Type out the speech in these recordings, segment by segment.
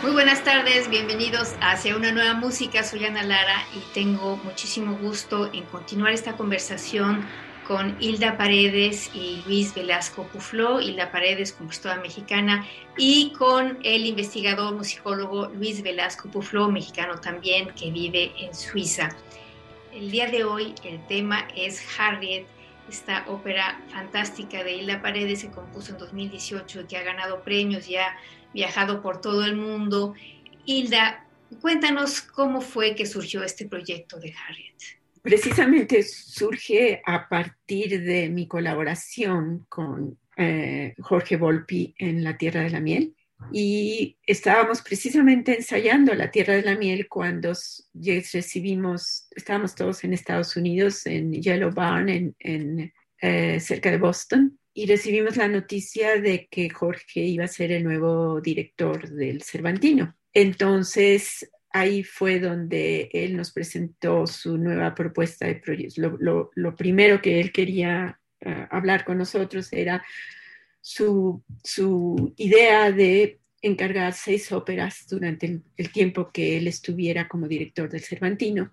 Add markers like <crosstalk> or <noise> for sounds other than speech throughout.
Muy buenas tardes, bienvenidos Hacia una nueva música. Soy Ana Lara y tengo muchísimo gusto en continuar esta conversación con Hilda Paredes y Luis Velasco Pufló, Hilda Paredes, compositora mexicana, y con el investigador musicólogo Luis Velasco Pufló, mexicano también, que vive en Suiza. El día de hoy el tema es Harriet, esta ópera fantástica de Hilda Paredes se compuso en 2018 y que ha ganado premios ya viajado por todo el mundo. Hilda, cuéntanos cómo fue que surgió este proyecto de Harriet. Precisamente surge a partir de mi colaboración con eh, Jorge Volpi en La Tierra de la Miel. Y estábamos precisamente ensayando La Tierra de la Miel cuando recibimos, estábamos todos en Estados Unidos, en Yellow Barn, en, eh, cerca de Boston, y recibimos la noticia de que Jorge iba a ser el nuevo director del Cervantino. Entonces, ahí fue donde él nos presentó su nueva propuesta de proyecto. Lo, primero que él quería eh, hablar con nosotros era su, idea de encargar seis óperas durante el, tiempo que él estuviera como director del Cervantino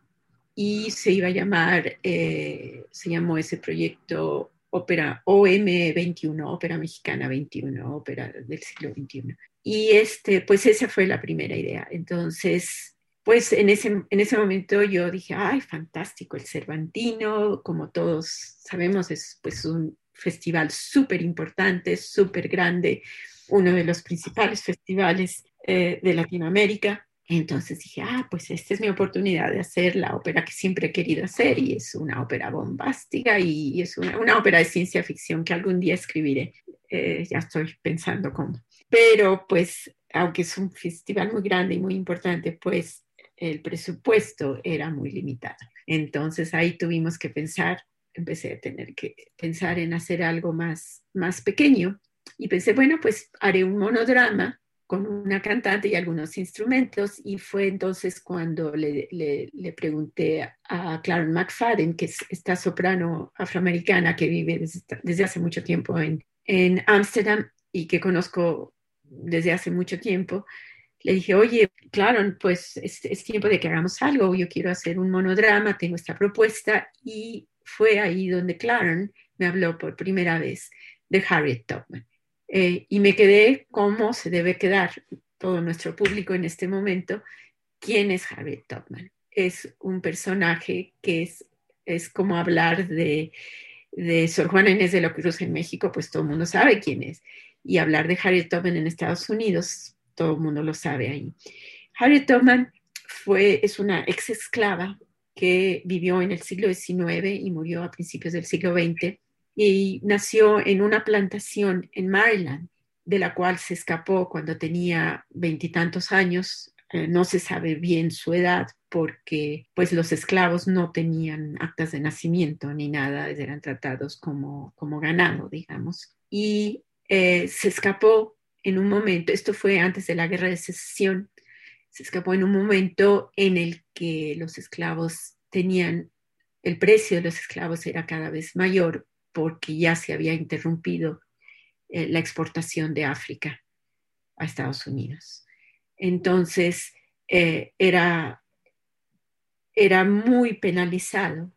y se iba a llamar, eh, se llamó ese proyecto ópera OM21, ópera mexicana 21, ópera del siglo XXI. Y este, pues esa fue la primera idea. Entonces, pues en ese, en ese momento yo dije, ay, fantástico, el Cervantino, como todos sabemos, es pues un festival súper importante, súper grande, uno de los principales festivales eh, de Latinoamérica. Entonces dije, ah, pues esta es mi oportunidad de hacer la ópera que siempre he querido hacer y es una ópera bombástica y es una, ópera de ciencia ficción que algún día escribiré. Eh, ya estoy pensando cómo. Pero pues, aunque es un festival muy grande y muy importante, pues el presupuesto era muy limitado. Entonces ahí tuvimos que pensar, empecé a tener que pensar en hacer algo más, más pequeño y pensé, bueno, pues haré un monodrama con una cantante y algunos instrumentos y fue entonces cuando le, le, pregunté a Claren McFadden, que es esta soprano afroamericana que vive desde, hace mucho tiempo en Ámsterdam y que conozco desde hace mucho tiempo, le dije, oye, Claren, pues es, es, tiempo de que hagamos algo, yo quiero hacer un monodrama, tengo esta propuesta y fue ahí donde Claren me habló por primera vez de Harriet Tubman. Eh, y me quedé como se debe quedar todo nuestro público en este momento. ¿Quién es Harriet Tubman? Es un personaje que es, es como hablar de, de Sor Juana Inés de la Cruz en México, pues todo el mundo sabe quién es. Y hablar de Harriet Tubman en Estados Unidos, todo el mundo lo sabe ahí. Harriet Tubman fue, es una ex esclava que vivió en el siglo XIX y murió a principios del siglo XX y nació en una plantación en Maryland, de la cual se escapó cuando tenía veintitantos años. Eh, no se sabe bien su edad porque pues los esclavos no tenían actas de nacimiento ni nada, eran tratados como, como ganado, digamos. Y eh, se escapó en un momento, esto fue antes de la guerra de secesión, se escapó en un momento en el que los esclavos tenían, el precio de los esclavos era cada vez mayor porque ya se había interrumpido eh, la exportación de África a Estados Unidos. Entonces, eh, era, era muy penalizado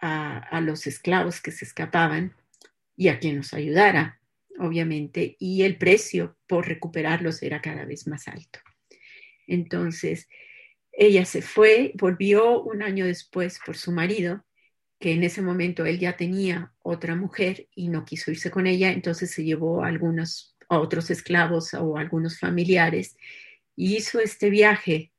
a, a, los esclavos que se escapaban y a quien los ayudara, obviamente, y el precio por recuperarlos era cada vez más alto. Entonces, ella se fue, volvió un año después por su marido, que en ese momento él ya tenía otra mujer y no quiso irse con ella, entonces se llevó a algunos a otros esclavos o a algunos familiares y hizo este viaje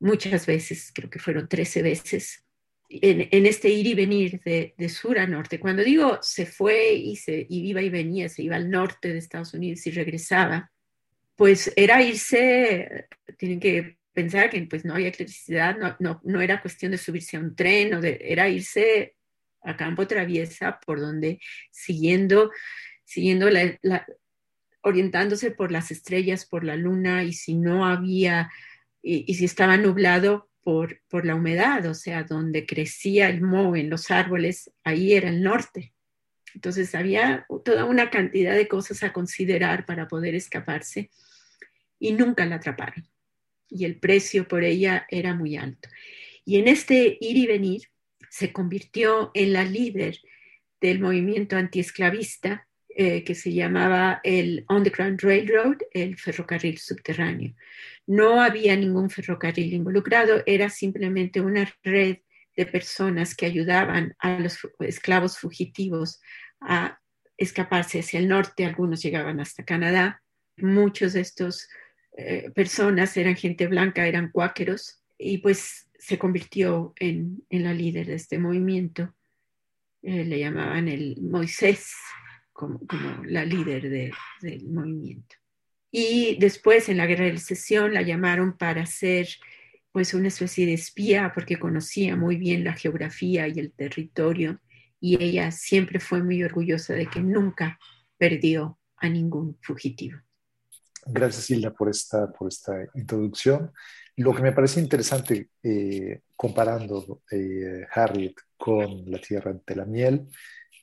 muchas veces, creo que fueron 13 veces, en, este ir y venir de, sur a norte. Cuando digo se fue y, se, iba y venía, se iba al norte de Estados Unidos y regresaba, pues era irse, tienen que pensar que pues no había electricidad, no, no, no era cuestión de subirse a un tren, o de, era irse a campo traviesa por donde siguiendo, siguiendo la, orientándose por las estrellas, por la luna, y si no había, y, si estaba nublado, por, por, la humedad, o sea, donde crecía el moho en los árboles, ahí era el norte. Entonces había toda una cantidad de cosas a considerar para poder escaparse y nunca la atraparon y el precio por ella era muy alto. Y en este ir y venir se convirtió en la líder del movimiento antiesclavista eh, que se llamaba el Underground Railroad, el ferrocarril subterráneo. No había ningún ferrocarril involucrado, era simplemente una red de personas que ayudaban a los esclavos fugitivos a escaparse hacia el norte, algunos llegaban hasta Canadá. Muchos de estos eh, personas, eran gente blanca, eran cuáqueros, y pues se convirtió en, la líder de este movimiento. Eh, le llamaban el Moisés como, la líder del movimiento. Y después en la guerra de secesión la llamaron para ser pues una especie de espía porque conocía muy bien la geografía y el territorio y ella siempre fue muy orgullosa de que nunca perdió a ningún fugitivo. Gracias, Hilda, por esta, por esta introducción. Lo que me parece interesante, eh, comparando eh, Harriet con La Tierra de la Miel,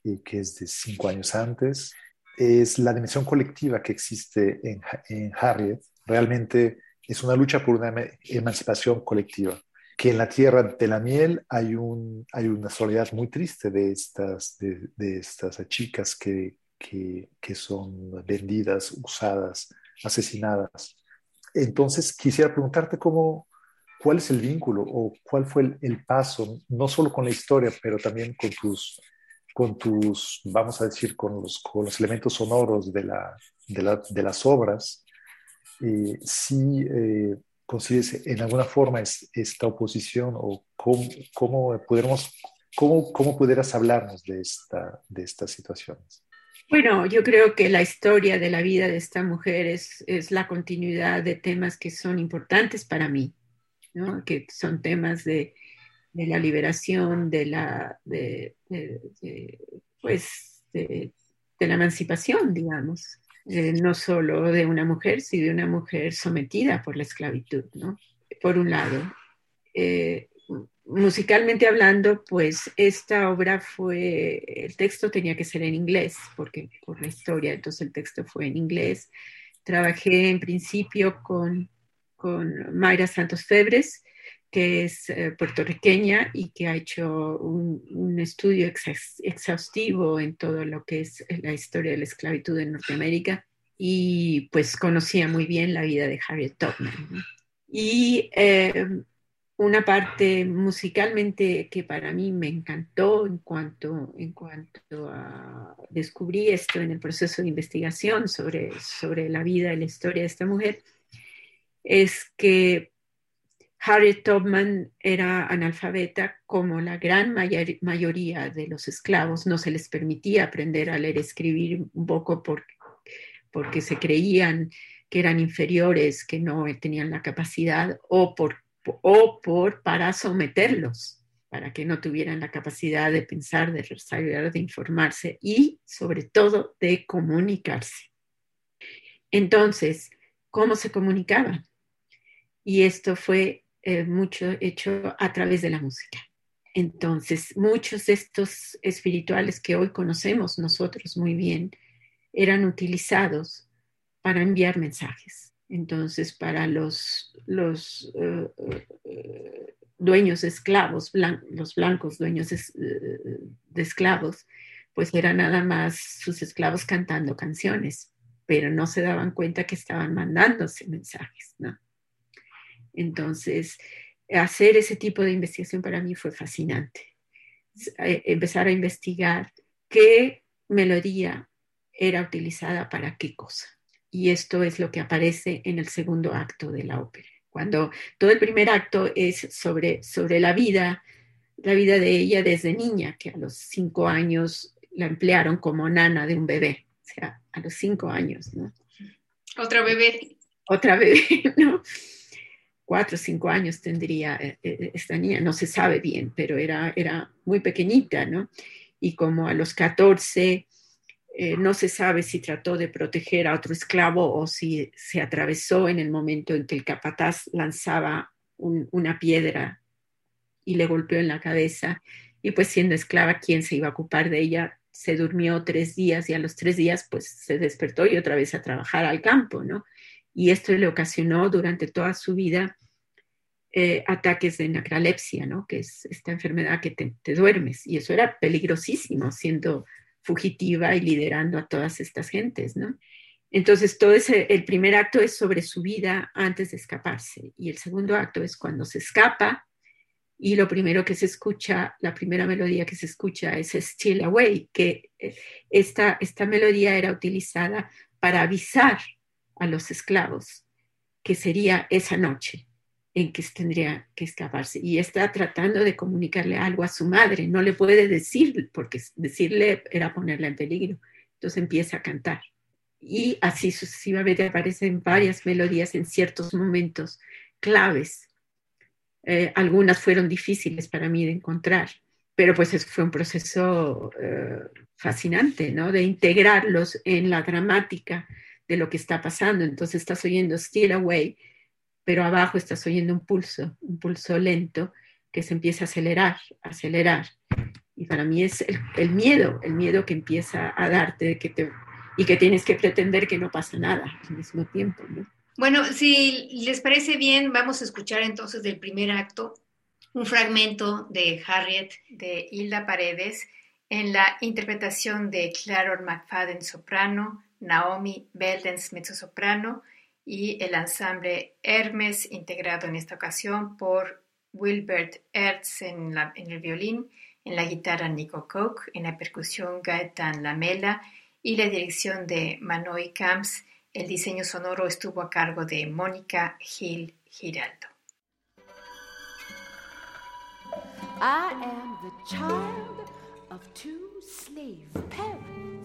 eh, que es de cinco años antes, es la dimensión colectiva que existe en, en Harriet. Realmente es una lucha por una emancipación colectiva que en la tierra de la miel hay, un, hay una soledad muy triste de estas, de, de estas chicas que, que, que, son vendidas, usadas, asesinadas. Entonces, quisiera preguntarte cómo, cuál es el vínculo o cuál fue el, paso, no solo con la historia, pero también con tus, con tus vamos a decir, con los, con los elementos sonoros de, la, de, la, de las obras, eh, si eh, consigues en alguna forma es, esta oposición o cómo, cómo, cómo, cómo pudieras hablarnos de, esta, de estas situaciones. Bueno, yo creo que la historia de la vida de esta mujer es, la continuidad de temas que son importantes para mí, que son temas de, la liberación, de la, pues, de, la emancipación, digamos, eh, no solo de una mujer, sino de una mujer sometida por la esclavitud, ¿no? por un lado. Eh, musicalmente hablando, pues esta obra fue, el texto tenía que ser en inglés, porque por la historia, entonces el texto fue en inglés. Trabajé en principio con, con Mayra Santos Febres, que es eh, puertorriqueña y que ha hecho un, estudio exhaustivo en todo lo que es la historia de la esclavitud en Norteamérica y pues conocía muy bien la vida de Harriet Tubman. Y eh, una parte musicalmente que para mí me encantó en cuanto, en cuanto a descubrí esto en el proceso de investigación sobre, sobre la vida y la historia de esta mujer, es que Harriet Tubman era analfabeta como la gran mayoría de los esclavos. No se les permitía aprender a leer y escribir un poco porque, porque se creían que eran inferiores, que no tenían la capacidad o por o por para someterlos, para que no tuvieran la capacidad de pensar, de desarrollar, de informarse y sobre todo de comunicarse. Entonces, ¿cómo se comunicaban? Y esto fue eh, mucho hecho a través de la música. Entonces, muchos de estos espirituales que hoy conocemos nosotros muy bien eran utilizados para enviar mensajes. Entonces, para los, los eh, eh, dueños de esclavos, los blancos dueños eh, de, esclavos, pues eran nada más sus esclavos cantando canciones, pero no se daban cuenta que estaban mandándose mensajes. Entonces, hacer ese tipo de investigación para mí fue fascinante. Eh, empezar a investigar qué melodía era utilizada para qué cosa. Y esto es lo que aparece en el segundo acto de la ópera. Cuando todo el primer acto es sobre, sobre la vida, la vida de ella desde niña, que a los cinco años la emplearon como nana de un bebé, o sea, a los cinco años, ¿no? Otra bebé. Otra bebé, <laughs> ¿no? Cuatro o cinco años tendría eh, eh, esta niña, no se sabe bien, pero era, era muy pequeñita, ¿no? Y como a los catorce eh, no se sabe si trató de proteger a otro esclavo o si se atravesó en el momento en que el capataz lanzaba una piedra y le golpeó en la cabeza. Y pues siendo esclava, ¿quién se iba a ocupar de ella? Se durmió tres días y a los tres días pues se despertó y otra vez a trabajar al campo, ¿no? Y esto le ocasionó durante toda su vida eh, ataques de necralepsia, ¿no? Que es esta enfermedad que te, te duermes. Y eso era peligrosísimo siendo fugitiva y liderando a todas estas gentes, ¿no? Entonces, todo ese, el primer acto es sobre su vida antes de escaparse y el segundo acto es cuando se escapa y lo primero que se escucha, la primera melodía que se escucha es Still Away, que eh, esta, esta melodía era utilizada para avisar a los esclavos que sería esa noche, en que tendría que escaparse. Y está tratando de comunicarle algo a su madre. No le puede decir, porque decirle era ponerla en peligro. Entonces empieza a cantar. Y así sucesivamente aparecen varias melodías en ciertos momentos claves. Eh, algunas fueron difíciles para mí de encontrar, pero pues fue un proceso eh, fascinante, ¿no? De integrarlos en la dramática de lo que está pasando. Entonces estás oyendo Still Away pero abajo estás oyendo un pulso, un pulso lento que se empieza a acelerar, acelerar. Y para mí es el, miedo, el miedo que empieza a darte que te, y que tienes que pretender que no pasa nada al mismo tiempo. Bueno, si les parece bien, vamos a escuchar entonces del primer acto un fragmento de Harriet de Hilda Paredes en la interpretación de Claror McFadden soprano, Naomi Beldens mezzosoprano y el ensamble Hermes, integrado en esta ocasión por Wilbert Ertz en, el violín, en la guitarra Nico Koch, en la percusión Gaetan Lamela y la dirección de Manoy Camps. El diseño sonoro estuvo a cargo de Mónica Gil Giraldo. I am the child of two slave.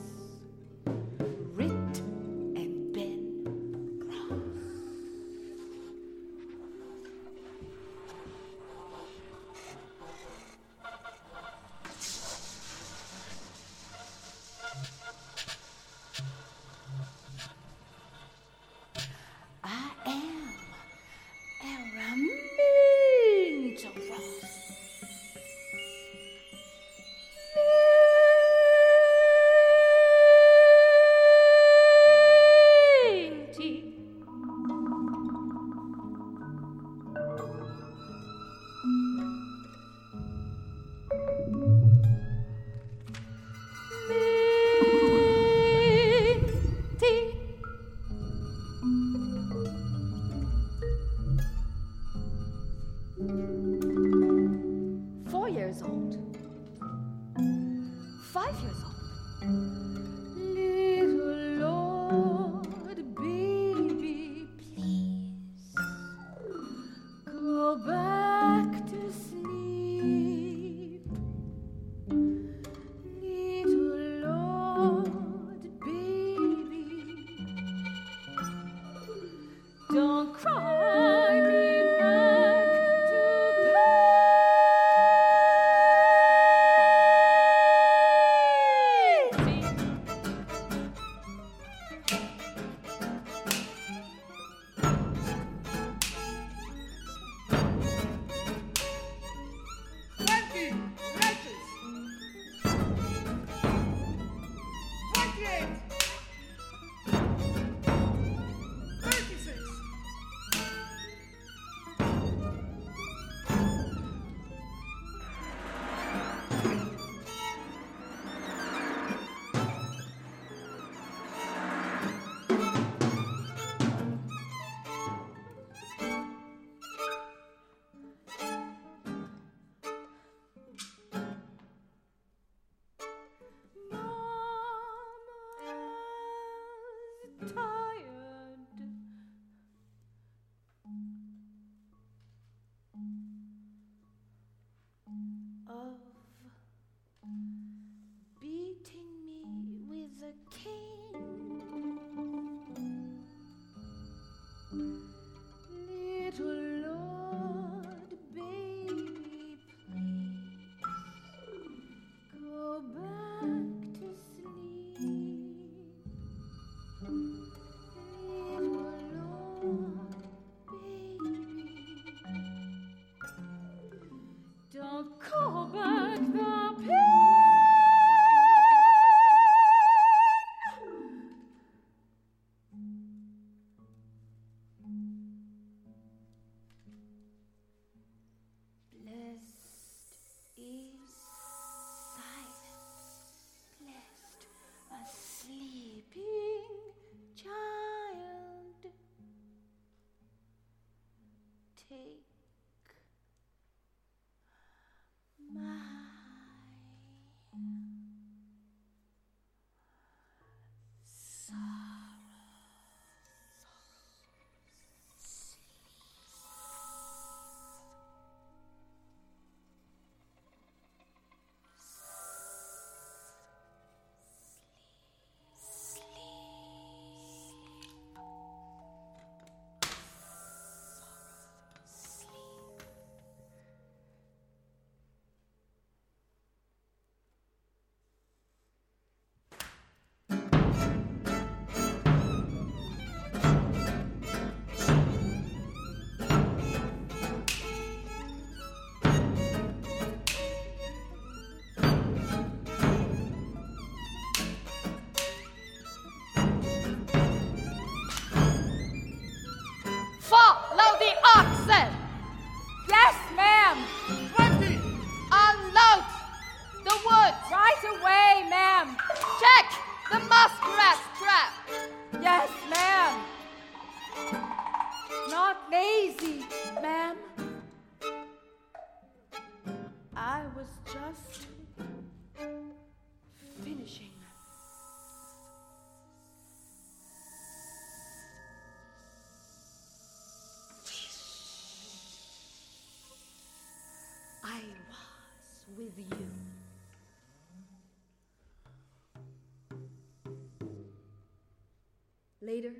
Later,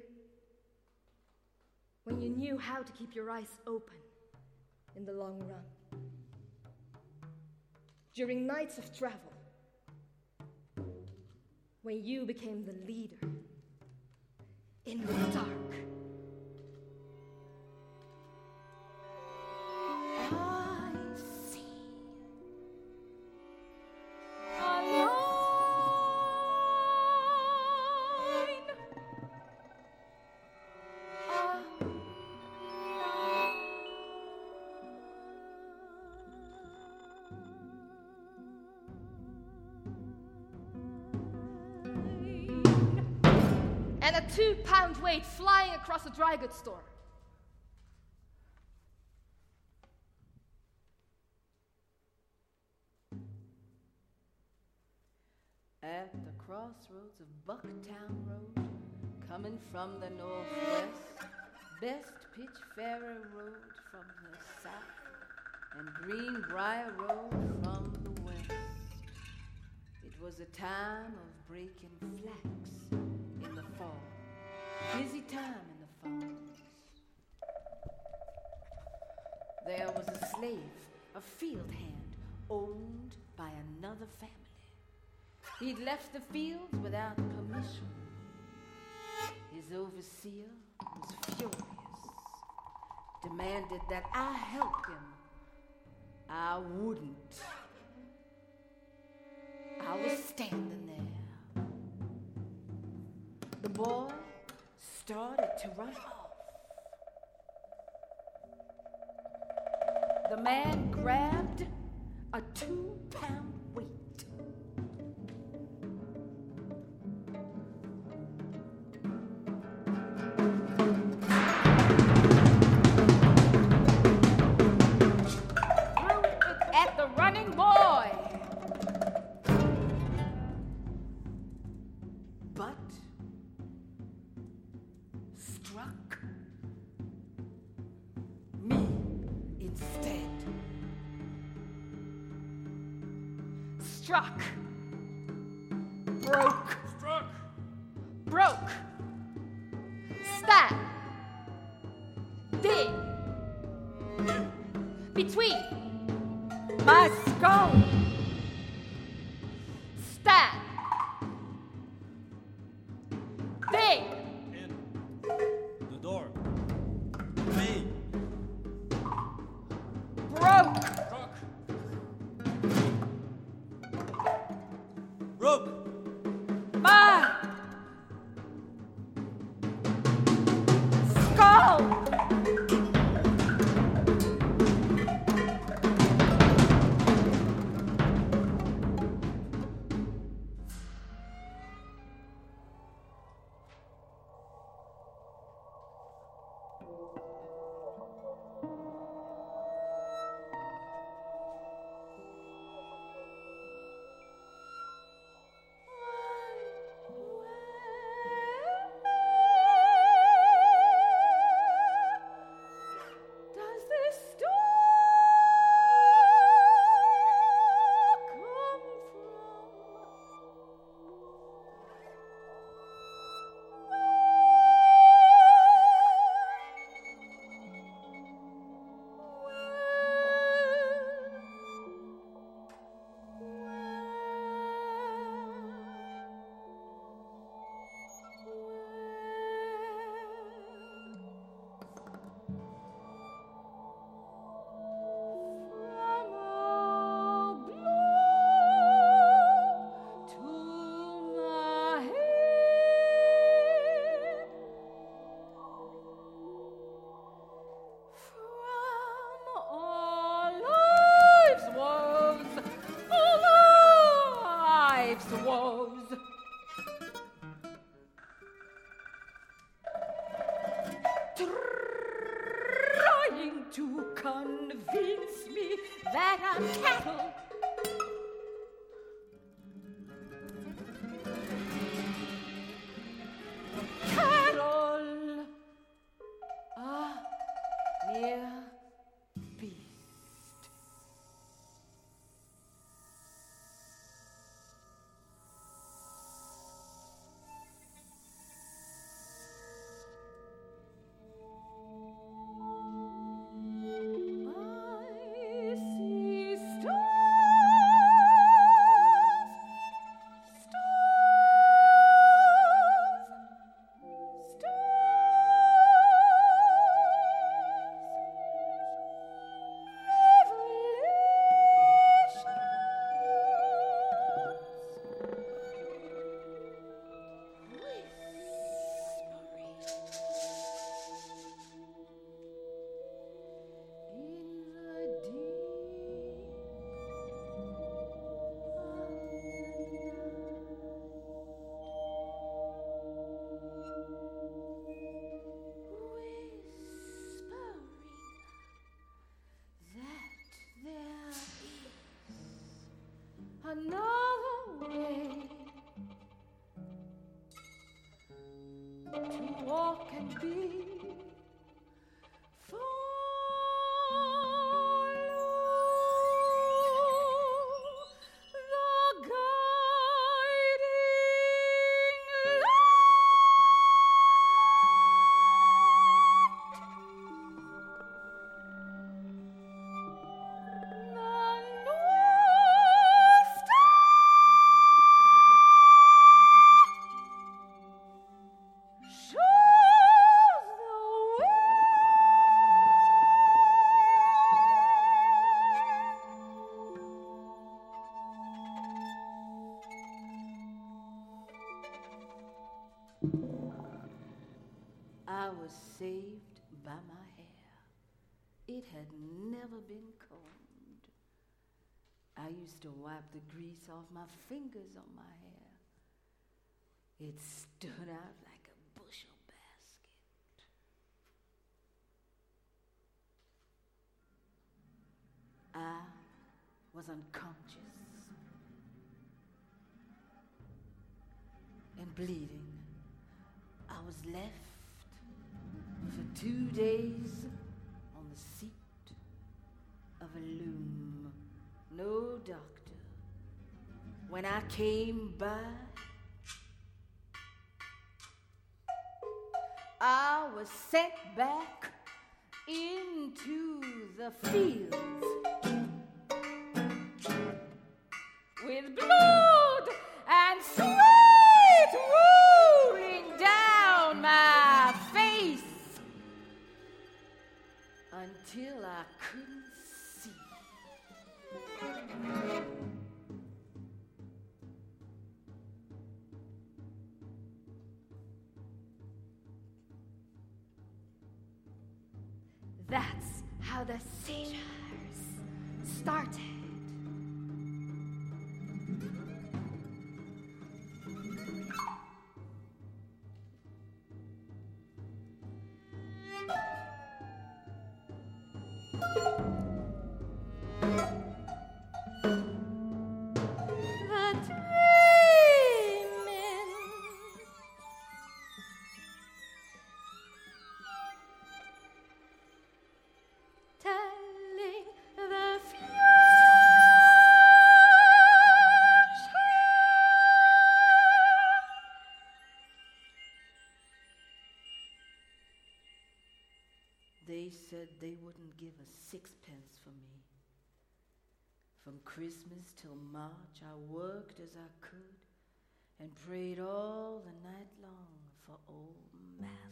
when you knew how to keep your eyes open in the long run, during nights of travel, when you became the leader in the dark. Pound flying across a dry goods store. At the crossroads of Bucktown Road, coming from the northwest, Best Pitch Ferry Road from the south, and Greenbrier Road from the west. It was a time of breaking flax in the fall. Busy time in the farms. There was a slave, a field hand, owned by another family. He'd left the fields without permission. His overseer was furious, demanded that I help him. I wouldn't. I was standing there. The boy started to run off. The man grabbed a two pound weight. At the running boy. I was saved by my hair. It had never been combed. I used to wipe the grease off my fingers on my hair. It stood out like a bushel basket. I was unconscious and bleeding. Was left for two days on the seat of a loom. No doctor. When I came by, I was sent back into the fields with blood and sweat until I couldn't see. That's how the seizures started. Said they wouldn't give a sixpence for me. From Christmas till March, I worked as I could and prayed all the night long for old master.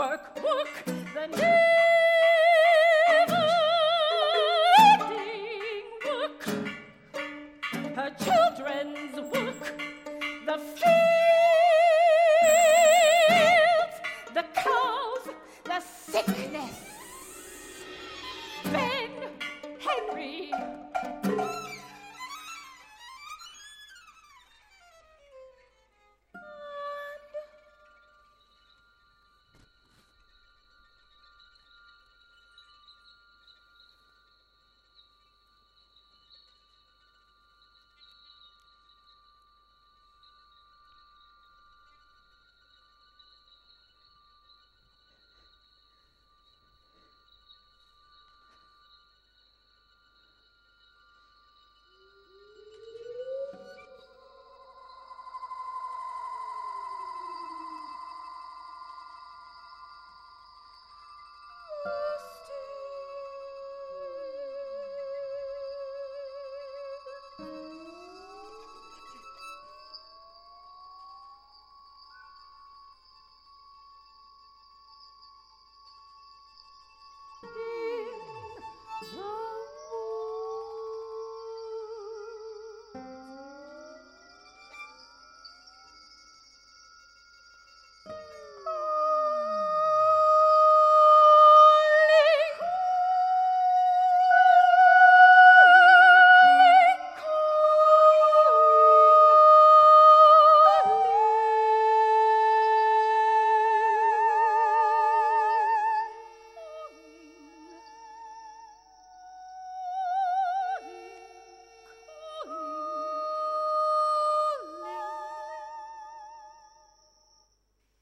Work, work, the new.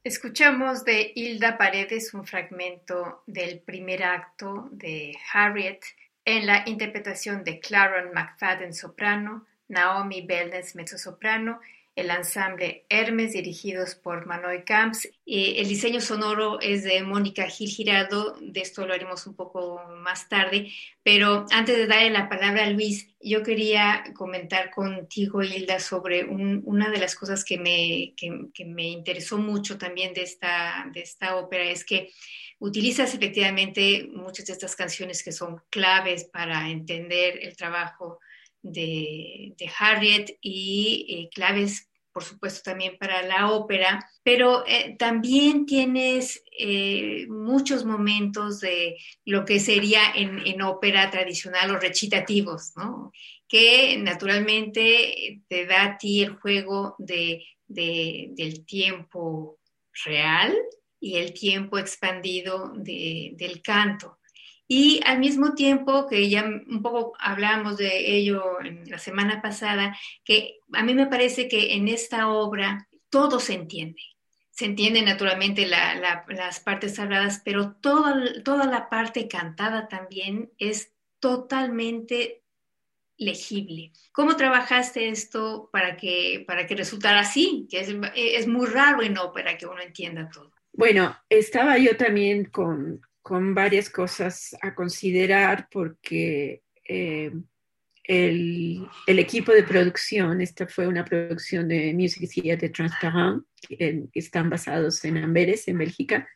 Escuchamos de Hilda Paredes un fragmento del primer acto de Harriet en la interpretación de Claron McFadden soprano, Naomi Belness mezzosoprano el ensamble Hermes dirigidos por Manoy Camps y el diseño sonoro es de Mónica Gil Girado, de esto lo haremos un poco más tarde, pero antes de darle la palabra a Luis, yo quería comentar contigo, Hilda, sobre una de las cosas que me, que, me interesó mucho también de esta, de esta ópera, es que utilizas efectivamente muchas de estas canciones que son claves para entender el trabajo de, Harriet y eh, claves por supuesto también para la ópera, pero eh, también tienes eh, muchos momentos de lo que sería en, ópera tradicional los recitativos, ¿no? que naturalmente te da a ti el juego de, del tiempo real y el tiempo expandido del canto. Y al mismo tiempo, que ya un poco hablamos de ello en la semana pasada, que a mí me parece que en esta obra todo se entiende. Se entiende naturalmente las partes habladas, pero toda, toda la parte cantada también es totalmente legible. ¿Cómo trabajaste esto para que, para que resultara así? Que es, es muy raro en ópera que uno entienda todo. Bueno, estaba yo también con, con varias cosas a considerar porque eh, el, equipo de producción, esta fue una producción de Music Theatre Transparent, que están basados en Amberes, en Bélgica,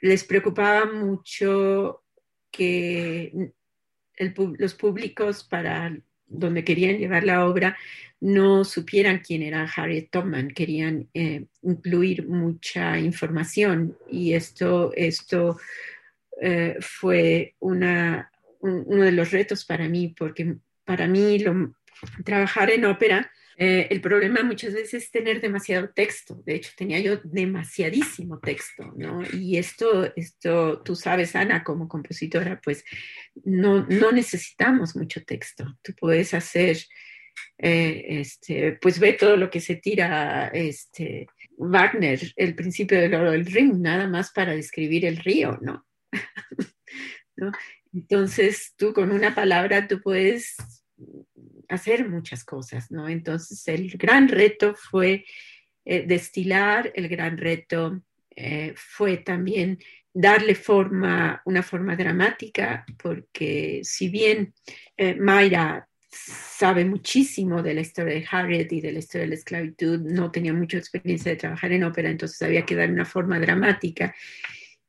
les preocupaba mucho que los públicos para donde querían llevar la obra no supieran quién era Harriet Tubman, querían eh, incluir mucha información y esto, esto eh, fue una, uno de los retos para mí, porque para mí trabajar en ópera, eh, el problema muchas veces es tener demasiado texto. De hecho, tenía yo demasiadísimo texto, ¿no? Y esto, esto tú sabes, Ana, como compositora, pues no, no necesitamos mucho texto. Tú puedes hacer Eh, este, pues ve todo lo que se tira este, Wagner, el principio del oro del ring, nada más para describir el río, ¿no? <laughs> ¿no? Entonces, tú con una palabra, tú puedes hacer muchas cosas, ¿no? Entonces, el gran reto fue eh, destilar, el gran reto eh, fue también darle forma, una forma dramática, porque si bien eh, Mayra sabe muchísimo de la historia de Harriet y de la historia de la esclavitud, no tenía mucha experiencia de trabajar en ópera, entonces había que dar una forma dramática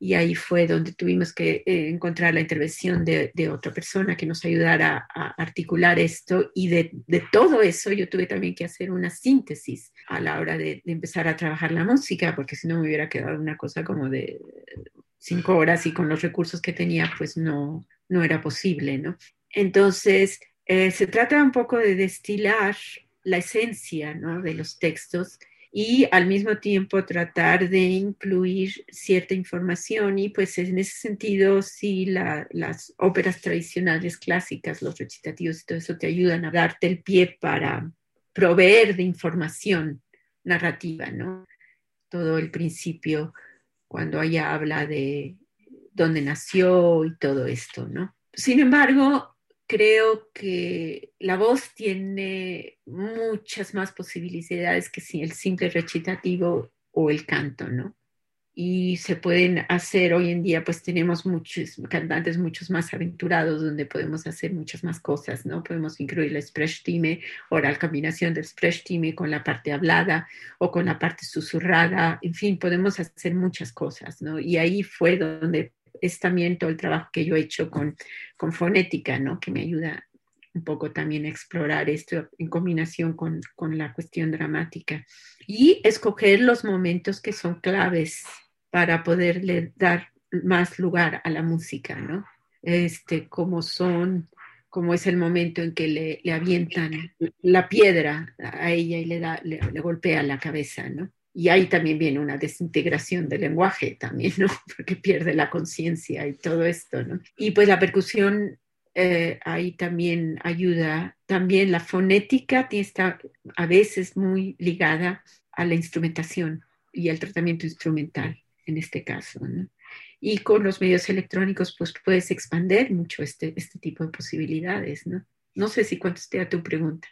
y ahí fue donde tuvimos que eh, encontrar la intervención de, otra persona que nos ayudara a, articular esto y de, todo eso yo tuve también que hacer una síntesis a la hora de, empezar a trabajar la música, porque si no me hubiera quedado una cosa como de cinco horas y con los recursos que tenía pues no, no era posible, ¿no? Entonces, eh, se trata un poco de destilar la esencia ¿no? de los textos y al mismo tiempo tratar de incluir cierta información y pues en ese sentido sí las óperas tradicionales clásicas, los recitativos y todo eso te ayudan a darte el pie para proveer de información narrativa, ¿no? Todo el principio cuando ella habla de dónde nació y todo esto, ¿no? Sin embargo, creo que la voz tiene muchas más posibilidades que el simple recitativo o el canto, ¿no? Y se pueden hacer hoy en día, pues tenemos muchos cantantes muchos más aventurados donde podemos hacer muchas más cosas, ¿no? Podemos incluir la Sprechstimme o la combinación del Sprechstimme con la parte hablada o con la parte susurrada, en fin, podemos hacer muchas cosas, ¿no? Y ahí fue donde es también todo el trabajo que yo he hecho con, con fonética, ¿no? Que me ayuda un poco también a explorar esto en combinación con, con, la cuestión dramática y escoger los momentos que son claves para poderle dar más lugar a la música, ¿no? Este, como son, como es el momento en que le, le avientan la piedra a ella y le, da, le, le golpea la cabeza, ¿no? Y ahí también viene una desintegración del lenguaje también, ¿no? <laughs> Porque pierde la conciencia y todo esto, ¿no? Y pues la percusión eh, ahí también ayuda, también la fonética está a veces muy ligada a la instrumentación y al tratamiento instrumental en este caso, ¿no? Y con los medios electrónicos pues puedes expander mucho este, este tipo de posibilidades, ¿no? No sé si contesté a tu pregunta.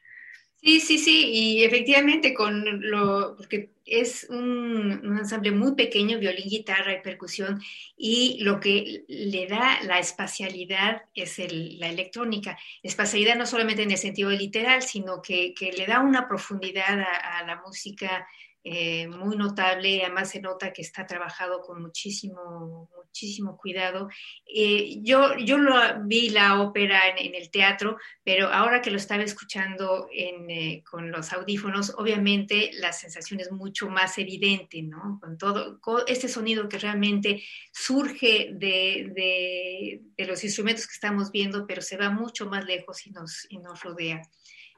Sí, sí, sí, y efectivamente con lo, porque es un, ensamble muy pequeño, violín, guitarra y percusión, y lo que le da la espacialidad es la electrónica. Espacialidad no solamente en el sentido literal, sino que, le da una profundidad a la música eh, muy notable, además se nota que está trabajado con muchísimo, muchísimo cuidado. Eh, yo, yo lo, vi la ópera en, el teatro, pero ahora que lo estaba escuchando eh, con los audífonos, obviamente la sensación es mucho más evidente, ¿no? Con todo este sonido que realmente surge de, los instrumentos que estamos viendo, pero se va mucho más lejos y nos, y nos rodea.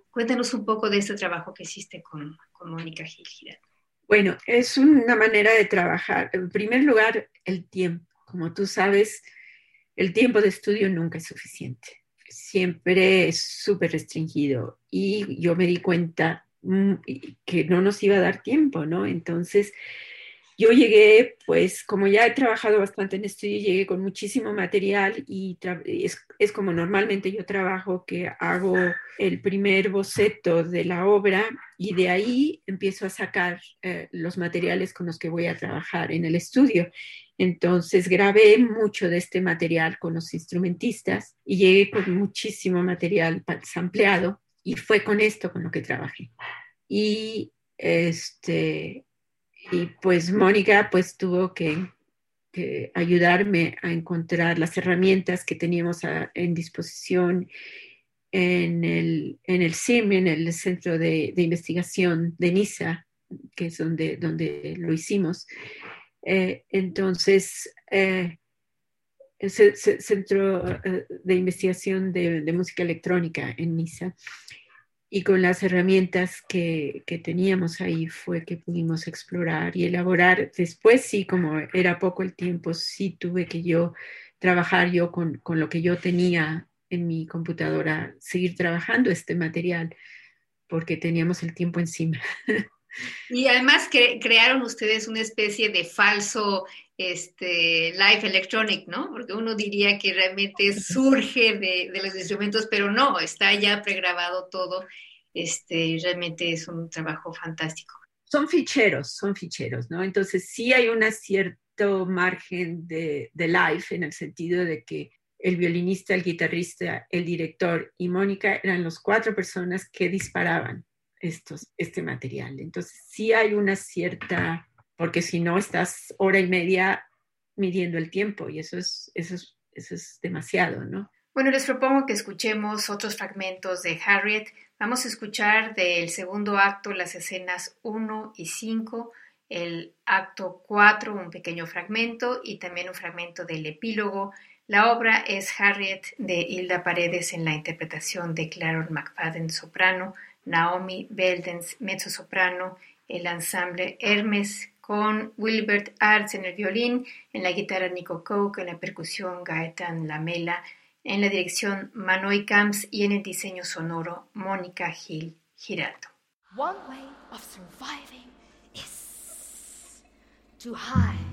Cuéntanos un poco de este trabajo que hiciste con, con Mónica Gil. Bueno, es una manera de trabajar. En primer lugar, el tiempo. Como tú sabes, el tiempo de estudio nunca es suficiente. Siempre es súper restringido. Y yo me di cuenta mm, que no nos iba a dar tiempo, ¿no? Entonces, yo llegué, pues como ya he trabajado bastante en esto, llegué con muchísimo material y es, como normalmente yo trabajo, que hago el primer boceto de la obra y de ahí empiezo a sacar eh, los materiales con los que voy a trabajar en el estudio. Entonces grabé mucho de este material con los instrumentistas y llegué con muchísimo material sampleado y fue con esto con lo que trabajé. Y este, y pues Mónica pues tuvo que, ayudarme a encontrar las herramientas que teníamos en disposición en el, en el CIM, en el Centro de, Investigación de NISA, que es donde, donde lo hicimos. Eh, entonces, eh, el Centro eh, de Investigación de, de, Música Electrónica en NISA y con las herramientas que, que, teníamos ahí fue que pudimos explorar y elaborar. Después sí, como era poco el tiempo, sí tuve que yo trabajar yo con, con lo que yo tenía en mi computadora, seguir trabajando este material, porque teníamos el tiempo encima. <laughs> Y además crearon ustedes una especie de falso este, live electronic, ¿no? Porque uno diría que realmente surge de, de, los instrumentos, pero no, está ya pregrabado todo. Este, realmente es un trabajo fantástico. Son ficheros, son ficheros, ¿no? Entonces sí hay un cierto margen de, de live en el sentido de que el violinista, el guitarrista, el director y Mónica eran las cuatro personas que disparaban estos, este material. Entonces sí hay una cierta, porque si no estás hora y media midiendo el tiempo y eso es, eso es, eso es demasiado, ¿no? Bueno, les propongo que escuchemos otros fragmentos de Harriet. Vamos a escuchar del segundo acto las escenas 1 y 5, el acto 4, un pequeño fragmento y también un fragmento del epílogo la obra es Harriet de Hilda Paredes en la interpretación de Claron McFadden soprano, Naomi Beldens mezzo-soprano, el ensamble Hermes con Wilbert Arts en el violín, en la guitarra Nico Coke, en la percusión Gaetan Lamela, en la dirección Manoy Camps y en el diseño sonoro Mónica Gil Giraldo. One way of surviving is to hide.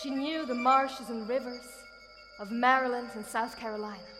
She knew the marshes and rivers of Maryland and South Carolina.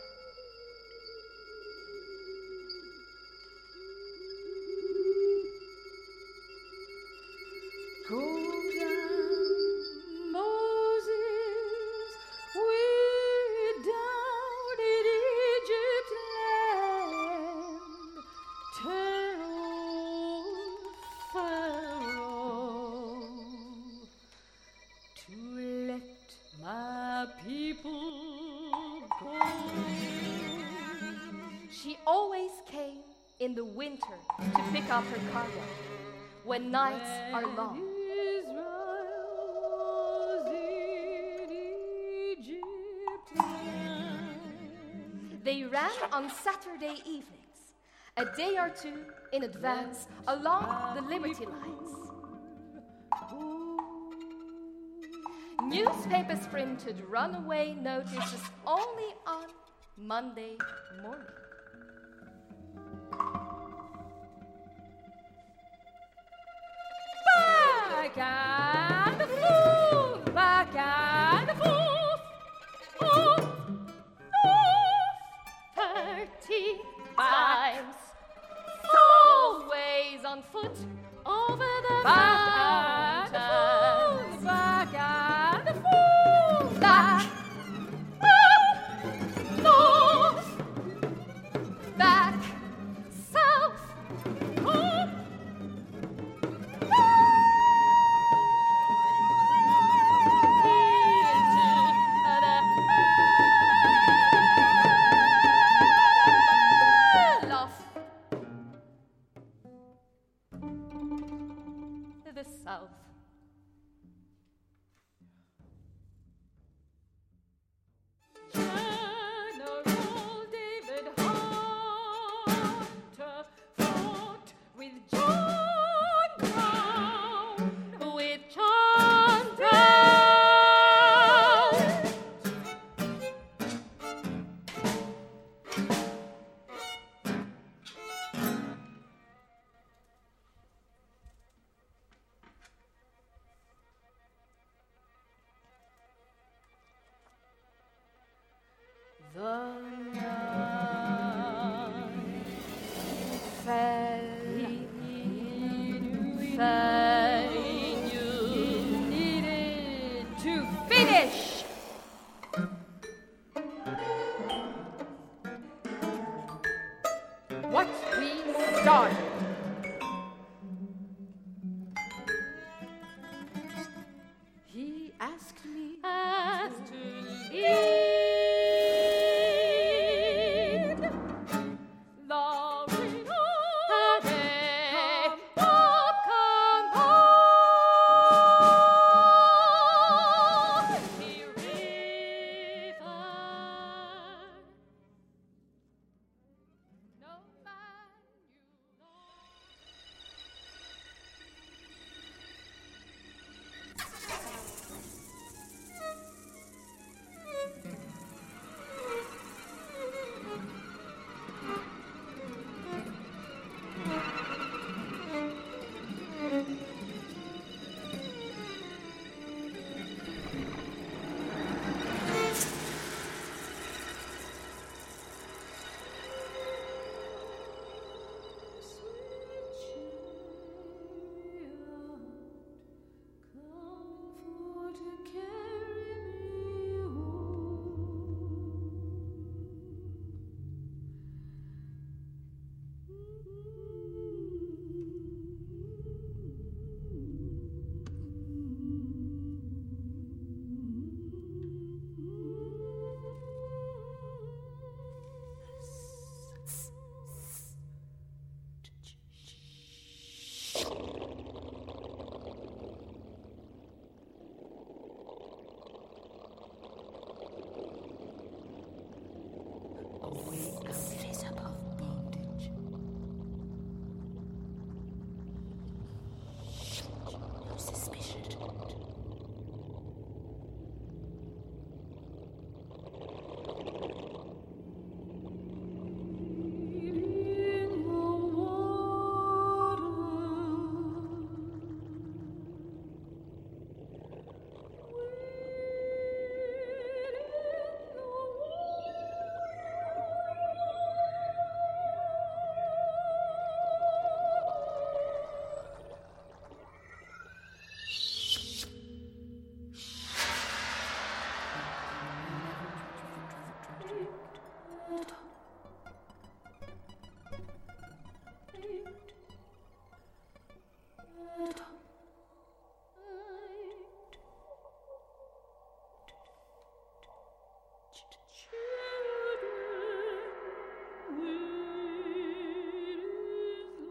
in advance along the Liberty Lines. Newspapers printed runaway notices only on Monday morning. Back and forth, back and forth, forth, forth, thirteen. foot over the Back Yes.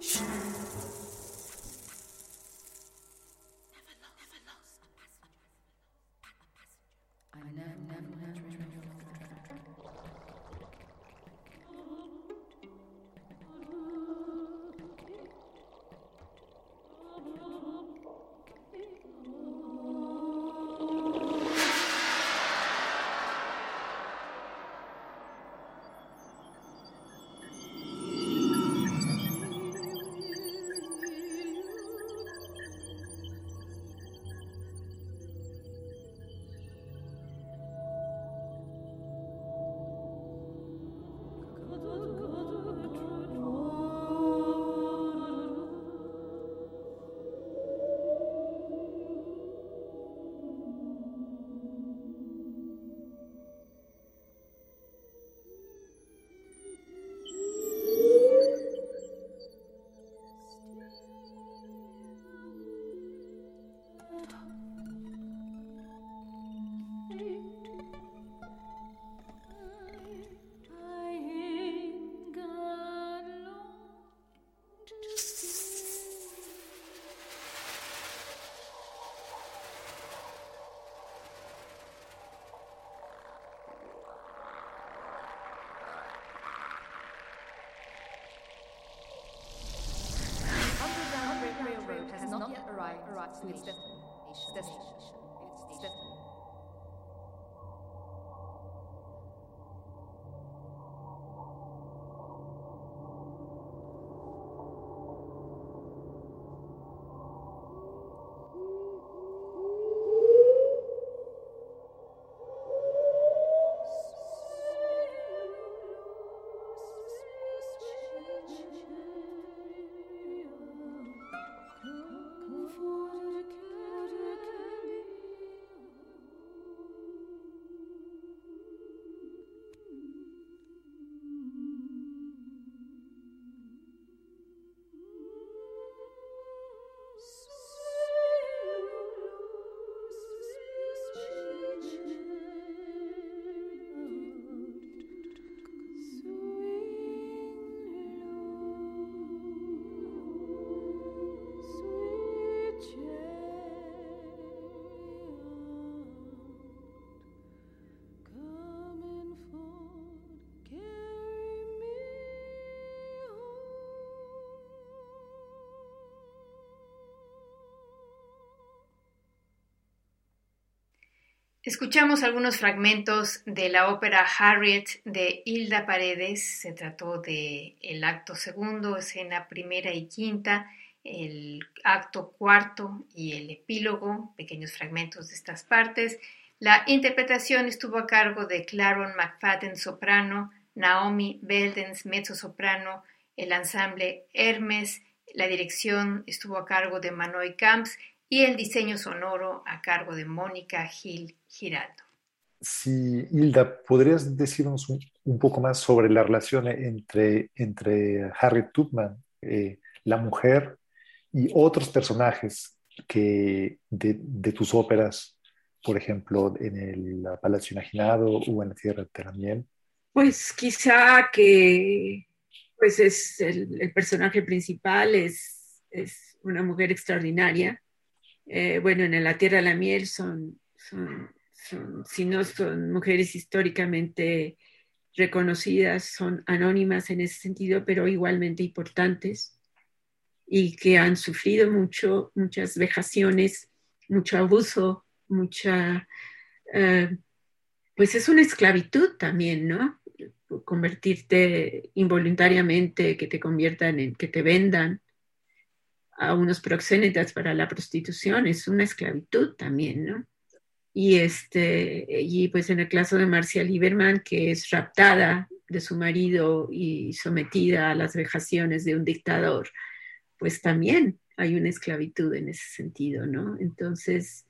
Shh. To its Escuchamos algunos fragmentos de la ópera Harriet de Hilda Paredes. Se trató de el acto segundo, escena primera y quinta, el acto cuarto y el epílogo, pequeños fragmentos de estas partes. La interpretación estuvo a cargo de Claron McFadden soprano, Naomi Beldens mezzo soprano, el ensamble Hermes, la dirección estuvo a cargo de Manoy Camps y el diseño sonoro a cargo de Mónica Gil Giraldo. Sí, Hilda, ¿podrías decirnos un, poco más sobre la relación entre, entre Harriet Tubman, eh, la mujer, y otros personajes que de, tus óperas, por ejemplo, en el Palacio Imaginado o en la Tierra de la Miel? Pues quizá que pues es el, personaje principal es, es una mujer extraordinaria eh, bueno, en la Tierra de la Miel son, si no son mujeres históricamente reconocidas, son anónimas en ese sentido, pero igualmente importantes y que han sufrido mucho, muchas vejaciones, mucho abuso, mucha, eh, pues es una esclavitud también, ¿no? Convertirte involuntariamente, que te conviertan en, que te vendan, a unos proxénetas para la prostitución, es una esclavitud también, ¿no? Y, este, y pues en el caso de Marcia Lieberman, que es raptada de su marido y sometida a las vejaciones de un dictador, pues también hay una esclavitud en ese sentido, ¿no? Entonces,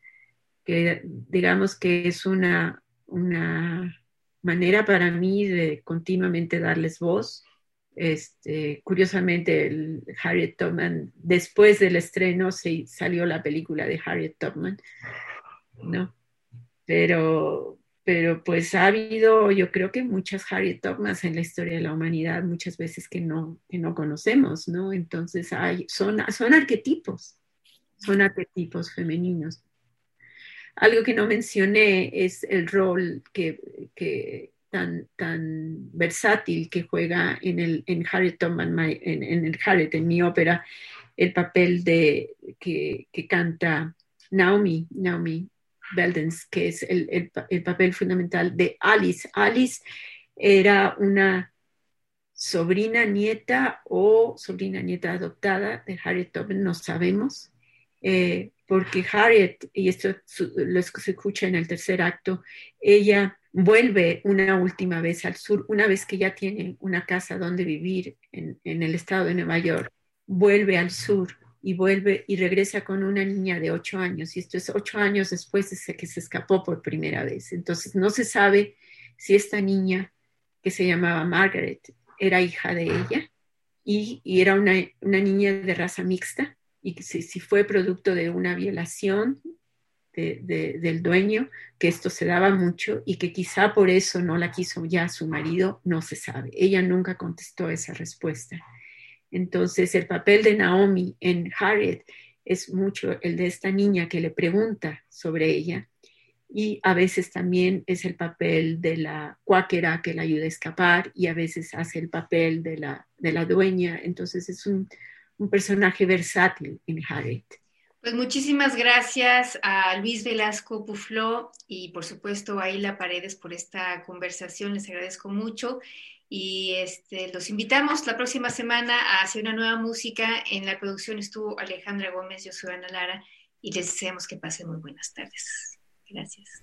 que digamos que es una, una manera para mí de continuamente darles voz este, curiosamente, Harriet Tubman, después del estreno se, salió la película de Harriet Tubman, ¿no? Pero, pero pues ha habido, yo creo que muchas Harriet Tubmans en la historia de la humanidad, muchas veces que no, que no conocemos, ¿no? Entonces hay, son, son arquetipos, son arquetipos femeninos. Algo que no mencioné es el rol que, que tan, tan versátil que juega en, el, en Harriet Tubman, en, en, el Harriet, en mi ópera, el papel de que, que canta Naomi, Naomi Beldens, que es el, papel fundamental de Alice. Alice era una sobrina nieta o sobrina nieta adoptada de Harriet Tubman, no sabemos, eh, porque Harriet, y esto lo se escucha en el tercer acto, ella vuelve una última vez al sur, una vez que ya tiene una casa donde vivir en el estado de Nueva York, vuelve al sur y vuelve y regresa con una niña de ocho años. Y esto es ocho años después de que se escapó por primera vez. Entonces no se sabe si esta niña, que se llamaba Margaret, era hija de ella y, era una, niña de raza mixta y que si, fue producto de una violación del dueño, que esto se daba mucho y que quizá por eso no la quiso ya su marido, no se sabe. Ella nunca contestó esa respuesta. Entonces, el papel de Naomi en Harriet es mucho el de esta niña que le pregunta sobre ella y a veces también es el papel de la cuáquera que la ayuda a escapar y a veces hace el papel de la, de la dueña. Entonces es un, un personaje versátil en Harriet. Pues muchísimas gracias a Luis Velasco Pufló y por supuesto a Hila Paredes por esta conversación. Les agradezco mucho y este, los invitamos la próxima semana a hacer una nueva música. En la producción estuvo Alejandra Gómez, yo soy Ana Lara y les deseamos que pasen muy buenas tardes. Gracias.